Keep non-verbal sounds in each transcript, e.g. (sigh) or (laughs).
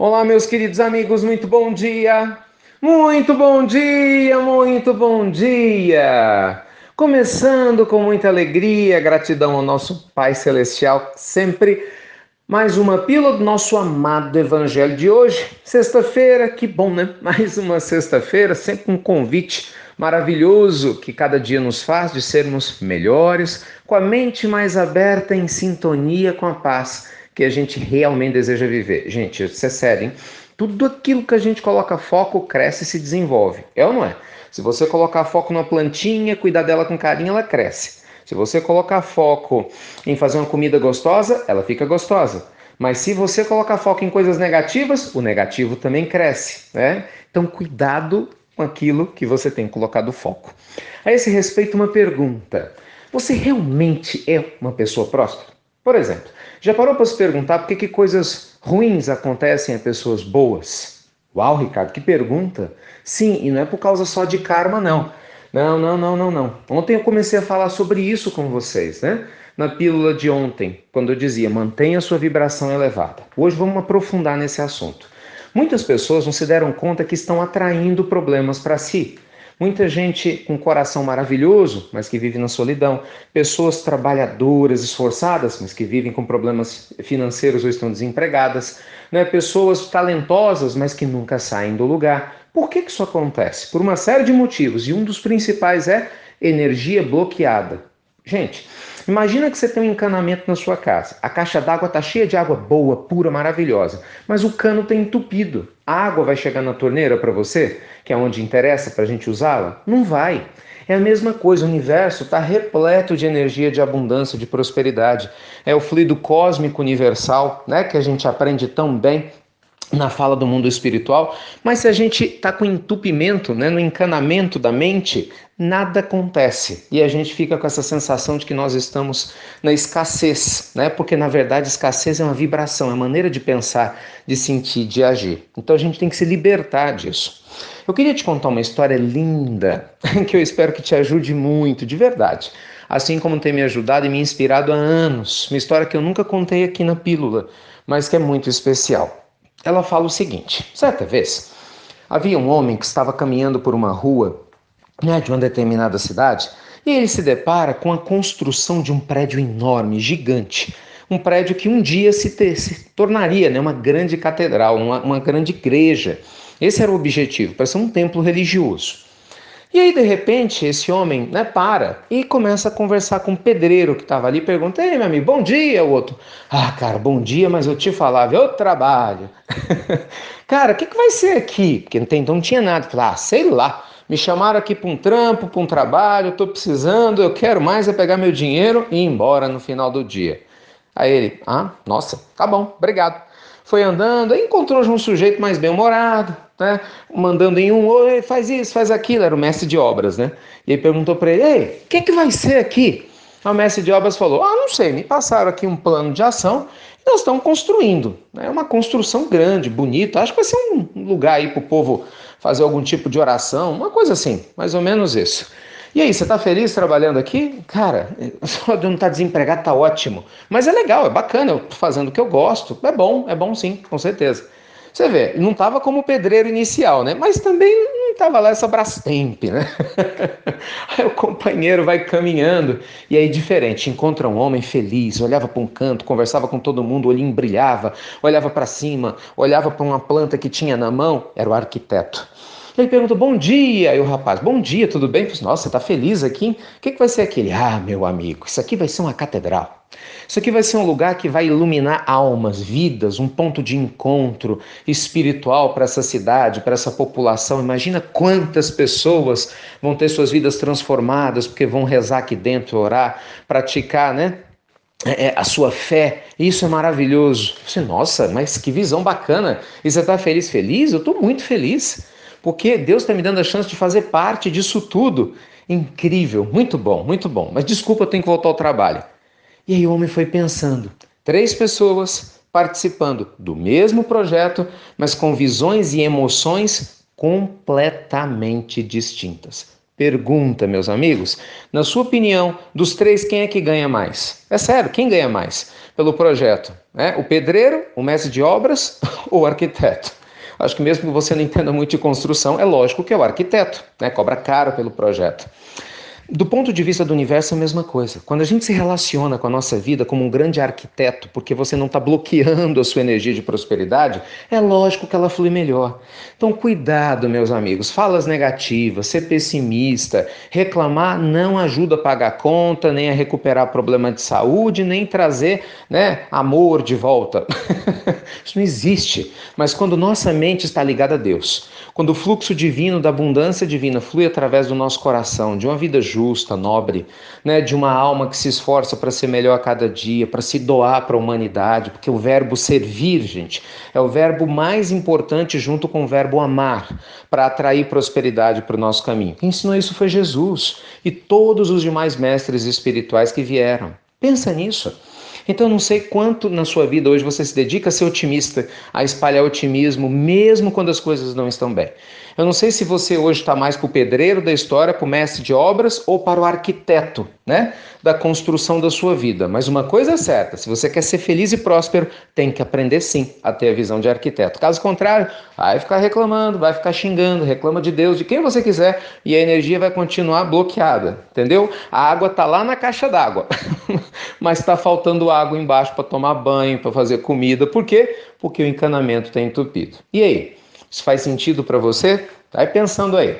Olá, meus queridos amigos, muito bom dia! Muito bom dia, muito bom dia! Começando com muita alegria, gratidão ao nosso Pai Celestial, sempre mais uma pílula do nosso amado Evangelho de hoje, sexta-feira, que bom, né? (laughs) Mais uma sexta-feira, sempre um convite maravilhoso que cada dia nos faz de sermos melhores, com a mente mais aberta, em sintonia com a paz que a gente realmente deseja viver. Gente, isso é sério, hein? Tudo aquilo que a gente coloca foco cresce e se desenvolve. É ou não é? Se você colocar foco numa plantinha, cuidar dela com carinho, ela cresce. Se você colocar foco em fazer uma comida gostosa, ela fica gostosa. Mas se você colocar foco em coisas negativas, o negativo também cresce, né? Então cuidado com aquilo que você tem colocado foco. A esse respeito, uma pergunta: você realmente é uma pessoa próspera? Por exemplo, já parou para se perguntar por que, que coisas ruins acontecem a pessoas boas? Uau, Ricardo, que pergunta! Sim, e não é por causa só de karma, não. Não, não, não, não, não. Ontem eu comecei a falar sobre isso com vocês, né? Na pílula de ontem, quando eu dizia mantenha sua vibração elevada. Hoje vamos aprofundar nesse assunto. Muitas pessoas não se deram conta que estão atraindo problemas para si. Muita gente com coração maravilhoso, mas que vive na solidão. Pessoas trabalhadoras, esforçadas, mas que vivem com problemas financeiros ou estão desempregadas. Né? Pessoas talentosas, mas que nunca saem do lugar. Por que, que isso acontece? Por uma série de motivos, e um dos principais é energia bloqueada. Gente, imagina que você tem um encanamento na sua casa. A caixa d'água está cheia de água boa, pura, maravilhosa, mas o cano está entupido. A água vai chegar na torneira para você, que é onde interessa para a gente usá-la? Não vai. É a mesma coisa, o universo está repleto de energia de abundância, de prosperidade. É o fluido cósmico universal, né, que a gente aprende tão bem na fala do mundo espiritual, mas se a gente está com entupimento, né, no encanamento da mente, nada acontece e a gente fica com essa sensação de que nós estamos na escassez, né? Porque na verdade escassez é uma vibração, é uma maneira de pensar, de sentir, de agir. Então a gente tem que se libertar disso. Eu queria te contar uma história linda (laughs) que eu espero que te ajude muito, de verdade. Assim como tem me ajudado e me inspirado há anos. Uma história que eu nunca contei aqui na pílula, mas que é muito especial. Ela fala o seguinte: certa vez havia um homem que estava caminhando por uma rua né, de uma determinada cidade e ele se depara com a construção de um prédio enorme, gigante. Um prédio que um dia se, ter, se tornaria né, uma grande catedral, uma, uma grande igreja. Esse era o objetivo, para ser um templo religioso. E aí, de repente, esse homem né, para e começa a conversar com o pedreiro que estava ali. Pergunta: Ei, meu amigo, bom dia. O outro: Ah, cara, bom dia, mas eu te falava, eu trabalho. (laughs) cara, o que, que vai ser aqui? Porque então não tinha nada. Falei: Ah, sei lá. Me chamaram aqui para um trampo, para um trabalho, estou precisando, eu quero mais é pegar meu dinheiro e ir embora no final do dia. Aí ele: Ah, nossa, tá bom, obrigado. Foi andando, encontrou um sujeito mais bem-humorado, né? Mandando em um, oi, faz isso, faz aquilo, era o mestre de obras, né? E ele perguntou para ele, ei, o que, que vai ser aqui? o mestre de obras falou, ah, não sei, me passaram aqui um plano de ação e nós estamos construindo. É né? uma construção grande, bonita, acho que vai ser um lugar aí para o povo fazer algum tipo de oração, uma coisa assim, mais ou menos isso. E aí, você está feliz trabalhando aqui? Cara, (laughs) só de não estar tá desempregado tá ótimo. Mas é legal, é bacana, eu tô fazendo o que eu gosto. É bom, é bom sim, com certeza. Você vê, não estava como pedreiro inicial, né? Mas também não estava lá essa Brastemp, né? (laughs) aí o companheiro vai caminhando e aí diferente, encontra um homem feliz, olhava para um canto, conversava com todo mundo, o olhinho brilhava, olhava para cima, olhava para uma planta que tinha na mão, era o arquiteto. Ele pergunta, bom dia. E o rapaz, bom dia, tudo bem? Falei, Nossa, você está feliz aqui? O que, que vai ser aquele? Ah, meu amigo, isso aqui vai ser uma catedral. Isso aqui vai ser um lugar que vai iluminar almas, vidas, um ponto de encontro espiritual para essa cidade, para essa população. Imagina quantas pessoas vão ter suas vidas transformadas porque vão rezar aqui dentro, orar, praticar, né? É, é a sua fé, isso é maravilhoso. Você, nossa, mas que visão bacana! E você está feliz? Feliz? Eu estou muito feliz porque Deus está me dando a chance de fazer parte disso tudo. Incrível, muito bom, muito bom. Mas desculpa, eu tenho que voltar ao trabalho. E aí o homem foi pensando: três pessoas participando do mesmo projeto, mas com visões e emoções completamente distintas. Pergunta, meus amigos, na sua opinião, dos três, quem é que ganha mais? É sério, quem ganha mais pelo projeto? né? O pedreiro, o mestre de obras (laughs) ou o arquiteto? Acho que mesmo que você não entenda muito de construção, é lógico que é o arquiteto, né? Cobra caro pelo projeto. Do ponto de vista do universo, é a mesma coisa. Quando a gente se relaciona com a nossa vida como um grande arquiteto, porque você não está bloqueando a sua energia de prosperidade, é lógico que ela flui melhor. Então, cuidado, meus amigos. Falas negativas, ser pessimista, reclamar não ajuda a pagar a conta, nem a recuperar problema de saúde, nem trazer né, amor de volta. (laughs) Isso não existe. Mas quando nossa mente está ligada a Deus, quando o fluxo divino da abundância divina flui através do nosso coração, de uma vida justa, nobre, né, de uma alma que se esforça para ser melhor a cada dia, para se doar para a humanidade, porque o verbo servir, gente, é o verbo mais importante junto com o verbo amar, para atrair prosperidade para o nosso caminho. Quem ensinou isso foi Jesus e todos os demais mestres espirituais que vieram. Pensa nisso. Então, não sei quanto na sua vida hoje você se dedica a ser otimista, a espalhar otimismo, mesmo quando as coisas não estão bem. Eu não sei se você hoje está mais para o pedreiro da história, para o mestre de obras ou para o arquiteto, né? Da construção da sua vida. Mas uma coisa é certa: se você quer ser feliz e próspero, tem que aprender sim a ter a visão de arquiteto. Caso contrário, vai ficar reclamando, vai ficar xingando, reclama de Deus, de quem você quiser, e a energia vai continuar bloqueada, entendeu? A água está lá na caixa d'água, (laughs) mas está faltando água embaixo para tomar banho, para fazer comida. Por quê? Porque o encanamento está entupido. E aí? Isso faz sentido para você? Vai pensando aí.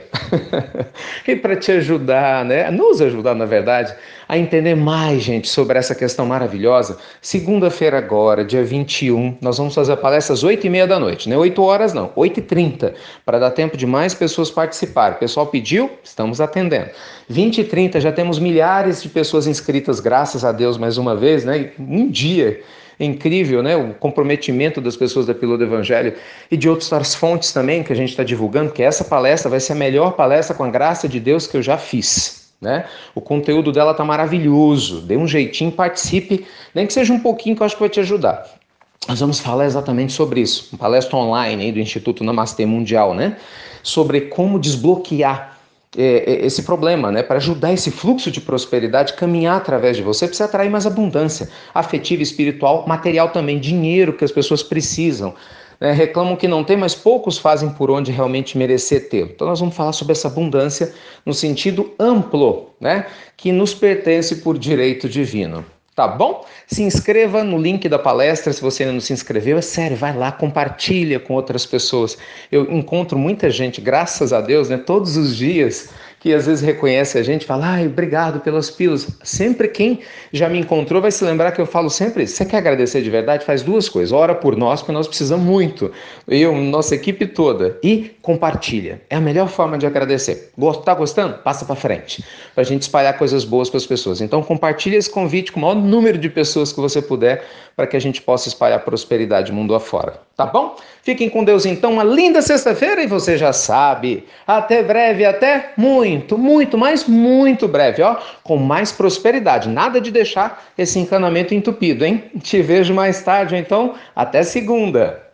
(laughs) e para te ajudar, né? Nos ajudar, na verdade, a entender mais, gente, sobre essa questão maravilhosa, segunda-feira agora, dia 21, nós vamos fazer a palestra às 8 e meia da noite, né? 8 horas não, 8 e 30, para dar tempo de mais pessoas participarem. O pessoal pediu, estamos atendendo. 20 e 30, já temos milhares de pessoas inscritas, graças a Deus, mais uma vez, né? Um dia é incrível, né? O comprometimento das pessoas da Pílula do Evangelho e de outras fontes também que a gente está divulgando, que essa palestra vai ser a melhor palestra com a graça de Deus que eu já fiz. Né? O conteúdo dela tá maravilhoso. Dê um jeitinho, participe, nem que seja um pouquinho que eu acho que vai te ajudar. Nós vamos falar exatamente sobre isso, uma palestra online aí do Instituto Namastê Mundial, né? Sobre como desbloquear esse problema, né? Para ajudar esse fluxo de prosperidade caminhar através de você, precisa atrair mais abundância afetiva, espiritual, material também, dinheiro que as pessoas precisam. Né? Reclamam que não tem, mas poucos fazem por onde realmente merecer tê-lo. Então nós vamos falar sobre essa abundância no sentido amplo, né? Que nos pertence por direito divino. Tá bom? Se inscreva no link da palestra se você ainda não se inscreveu. É sério, vai lá, compartilha com outras pessoas. Eu encontro muita gente, graças a Deus, né, todos os dias que às vezes reconhece a gente, fala, ai, obrigado pelas pílulas. Sempre quem já me encontrou vai se lembrar que eu falo sempre isso. Você quer agradecer de verdade? Faz duas coisas. Ora por nós, porque nós precisamos muito. Eu, nossa equipe toda. E compartilha. É a melhor forma de agradecer. Tá gostando? Passa para frente. Para a gente espalhar coisas boas para as pessoas. Então compartilha esse convite com o maior número de pessoas que você puder para que a gente possa espalhar prosperidade mundo afora. Tá bom? Fiquem com Deus então. Uma linda sexta-feira e você já sabe. Até breve, até muito, muito, mas muito breve, ó, com mais prosperidade. Nada de deixar esse encanamento entupido, hein? Te vejo mais tarde, então. Até segunda.